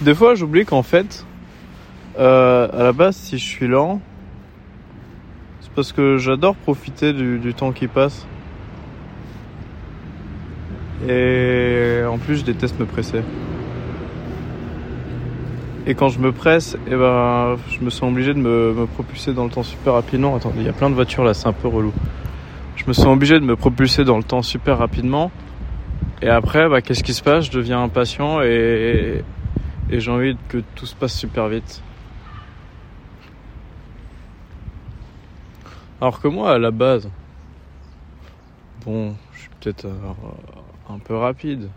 Des fois, j'oublie qu'en fait, euh, à la base, si je suis lent, c'est parce que j'adore profiter du, temps qui passe. Et en plus, je déteste me presser. Et quand je me presse, eh ben, je me sens obligé de me, me propulser dans le temps super rapidement. Attendez, il y a plein de voitures là, c'est un peu relou. Je me sens obligé de me propulser dans le temps super rapidement. Et après, bah, qu'est-ce qui se passe? Je deviens impatient et, et j'ai envie que tout se passe super vite. Alors que moi, à la base, bon, je suis peut-être euh, un peu rapide,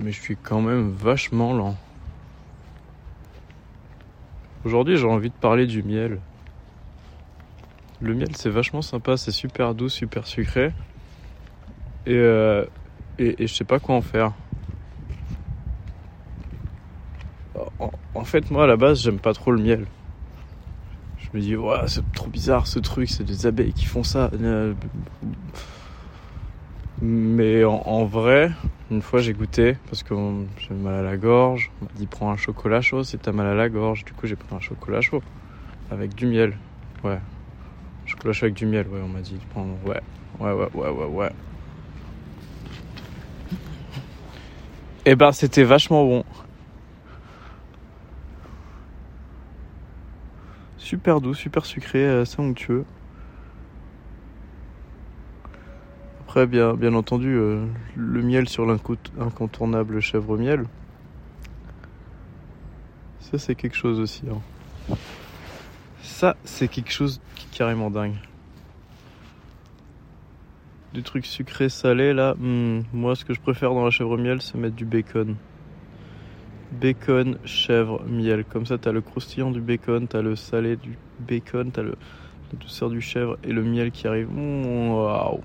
mais je suis quand même vachement lent. Aujourd'hui, j'ai envie de parler du miel. Le miel, c'est vachement sympa, c'est super doux, super sucré. Et, euh, et, et je sais pas quoi en faire. En, en fait, moi, à la base, j'aime pas trop le miel. Je me dis, c'est trop bizarre ce truc, c'est des abeilles qui font ça. Mais en, en vrai, une fois j'ai goûté parce que j'avais mal à la gorge. On m'a dit prends un chocolat chaud si t'as mal à la gorge. Du coup j'ai pris un chocolat chaud avec du miel. Ouais. Chocolat chaud avec du miel, ouais, on m'a dit. Prends... Ouais. Ouais, ouais, ouais, ouais, ouais. Et ben c'était vachement bon. Super doux, super sucré, assez onctueux. Après, bien, bien entendu, euh, le miel sur l'incontournable chèvre miel. Ça, c'est quelque chose aussi. Hein. Ça, c'est quelque chose qui est carrément dingue. Du truc sucré salé là, hmm, moi ce que je préfère dans la chèvre miel, c'est mettre du bacon. Bacon, chèvre, miel. Comme ça, t'as le croustillant du bacon, t'as le salé du bacon, t'as le, la douceur du chèvre et le miel qui arrive. Waouh!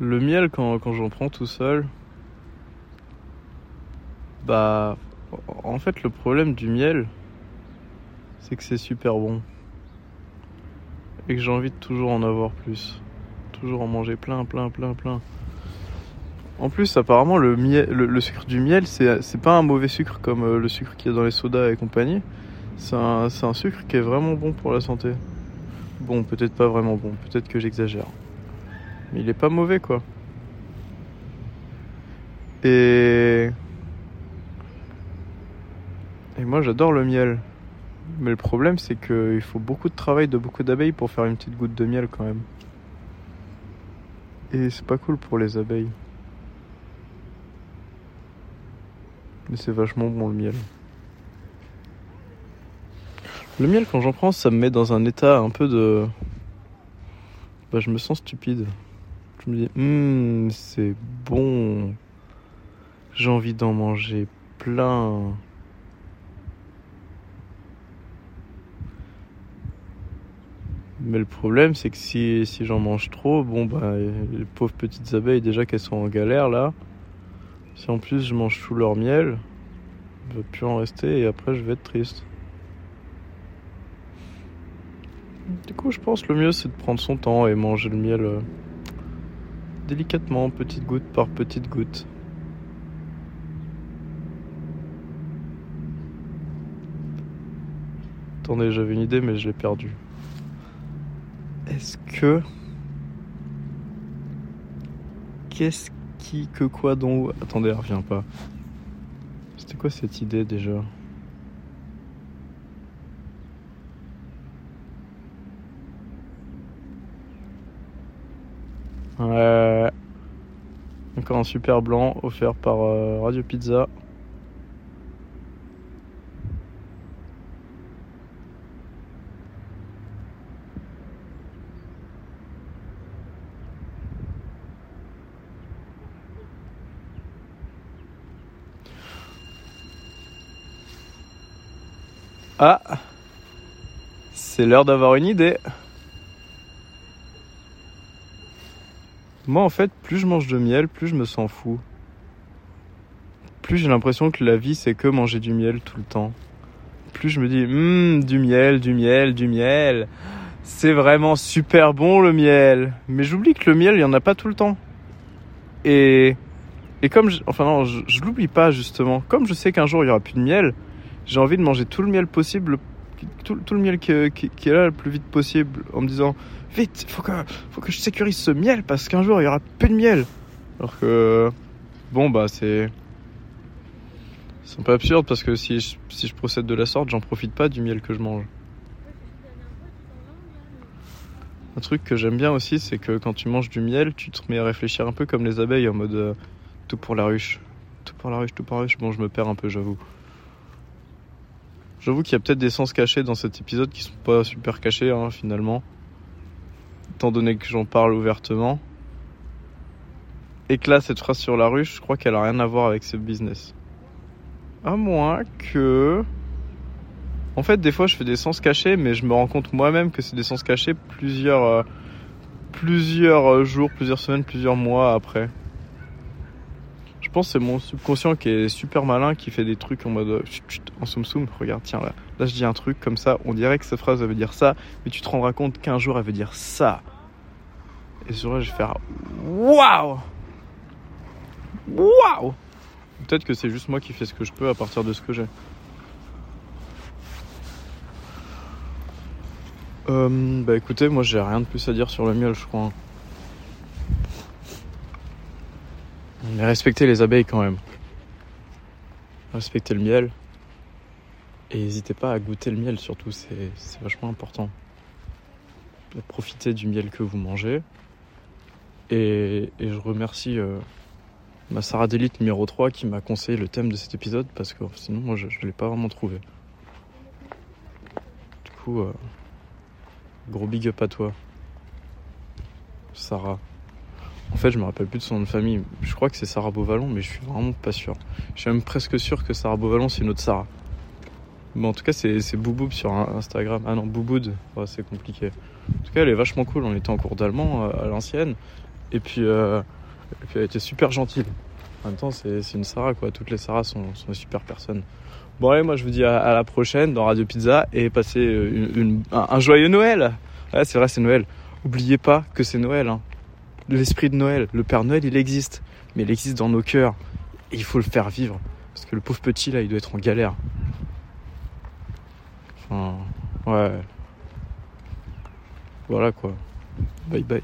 Le miel, quand, quand j'en prends tout seul, bah, en fait, le problème du miel, c'est que c'est super bon. Et que j'ai envie de toujours en avoir plus. Toujours en manger plein, plein, plein, plein. En plus, apparemment, le, sucre du miel, c'est pas un mauvais sucre comme euh, le sucre qu'il y a dans les sodas et compagnie. C'est un, un sucre qui est vraiment bon pour la santé. Bon, peut-être pas vraiment bon, peut-être que j'exagère. Mais il est pas mauvais, quoi. Et. Et moi, j'adore le miel. Mais le problème, c'est qu'il faut beaucoup de travail de beaucoup d'abeilles pour faire une petite goutte de miel, quand même. Et c'est pas cool pour les abeilles. Mais c'est vachement bon le miel. Le miel, quand j'en prends, ça me met dans un état un peu de. Bah, je me sens stupide. Je me dis, hum, c'est bon. J'ai envie d'en manger plein. Mais le problème, c'est que si, si j'en mange trop, bon, bah, les pauvres petites abeilles, déjà qu'elles sont en galère là. Si en plus je mange tout leur miel, il ne va plus en rester et après je vais être triste. Du coup, je pense le mieux c'est de prendre son temps et manger le miel euh, délicatement, petite goutte par petite goutte. Attendez, j'avais une idée mais je l'ai perdue. Est-ce que. Qu'est-ce qui, que quoi, dont. Attendez, elle revient pas. C'était quoi cette idée déjà? Ouais. Encore un super blanc offert par euh, Radio Pizza. Ah C'est l'heure d'avoir une idée. Moi en fait, plus je mange de miel, plus je me sens fou. Plus j'ai l'impression que la vie c'est que manger du miel tout le temps. Plus je me dis, hum, du miel, du miel, du miel. C'est vraiment super bon le miel. Mais j'oublie que le miel, il y en a pas tout le temps. Et, et comme, je, enfin non, je, je l'oublie pas justement. Comme je sais qu'un jour il y aura plus de miel, j'ai envie de manger tout le miel possible, tout, le miel qui, est là le plus vite possible, en me disant vite, faut que, faut que je sécurise ce miel parce qu'un jour il y aura plus de miel. Alors que, bon bah c'est, c'est un peu absurde parce que si je, procède de la sorte, j'en profite pas du miel que je mange. Un truc que j'aime bien aussi, c'est que quand tu manges du miel, tu te mets à réfléchir un peu comme les abeilles en mode euh, tout pour la ruche. Tout pour la ruche, tout pour la ruche. Bon, je me perds un peu, j'avoue. J'avoue qu'il y a peut-être des sens cachés dans cet épisode qui sont pas super cachés hein, finalement. Étant donné que j'en parle ouvertement. Et que là, cette phrase sur la ruche, je crois qu'elle a rien à voir avec ce business. À moins que. En fait, des fois, je fais des sens cachés, mais je me rends compte moi-même que c'est des sens cachés plusieurs, euh, plusieurs jours, plusieurs semaines, plusieurs mois après. Je pense que c'est mon subconscient qui est super malin, qui fait des trucs en mode chut, chut, en soum soum. Regarde, tiens là, là je dis un truc comme ça, on dirait que cette phrase elle veut dire ça, mais tu te rendras compte qu'un jour elle veut dire ça. Et ce jour-là, je vais faire waouh, waouh. Peut-être que c'est juste moi qui fais ce que je peux à partir de ce que j'ai. Euh, bah écoutez, moi j'ai rien de plus à dire sur le miel, je crois. Mais respectez les abeilles quand même. Respectez le miel. Et n'hésitez pas à goûter le miel surtout, c'est vachement important. Profitez du miel que vous mangez. Et, je remercie euh, ma Sarah d'élite numéro 3 qui m'a conseillé le thème de cet épisode parce que sinon moi je ne l'ai pas vraiment trouvé. Du coup... Euh, Gros big up à toi. Sarah. En fait, je me rappelle plus de son nom de famille. Je crois que c'est Sarah Beauvalon, mais je suis vraiment pas sûr. Je suis même presque sûr que Sarah Beauvalon, c'est une autre Sarah. Bon, en tout cas, c'est Bouboub sur Instagram. Ah non, Bouboud, c'est compliqué. En tout cas, elle est vachement cool. On était en cours d'allemand euh, à l'ancienne. Et puis, euh, et puis, elle était super gentille. En même temps, c'est une Sarah, quoi. Toutes les Sarahs sont, des super personnes. Bon allez, moi je vous dis à, la prochaine dans Radio Pizza et passez un, un, joyeux Noël. Ouais, c'est vrai, c'est Noël. Oubliez pas que c'est Noël. Hein. L'esprit de Noël, le Père Noël, il existe, mais il existe dans nos cœurs et il faut le faire vivre parce que le pauvre petit là, il doit être en galère. Enfin, ouais. Voilà quoi. Bye bye.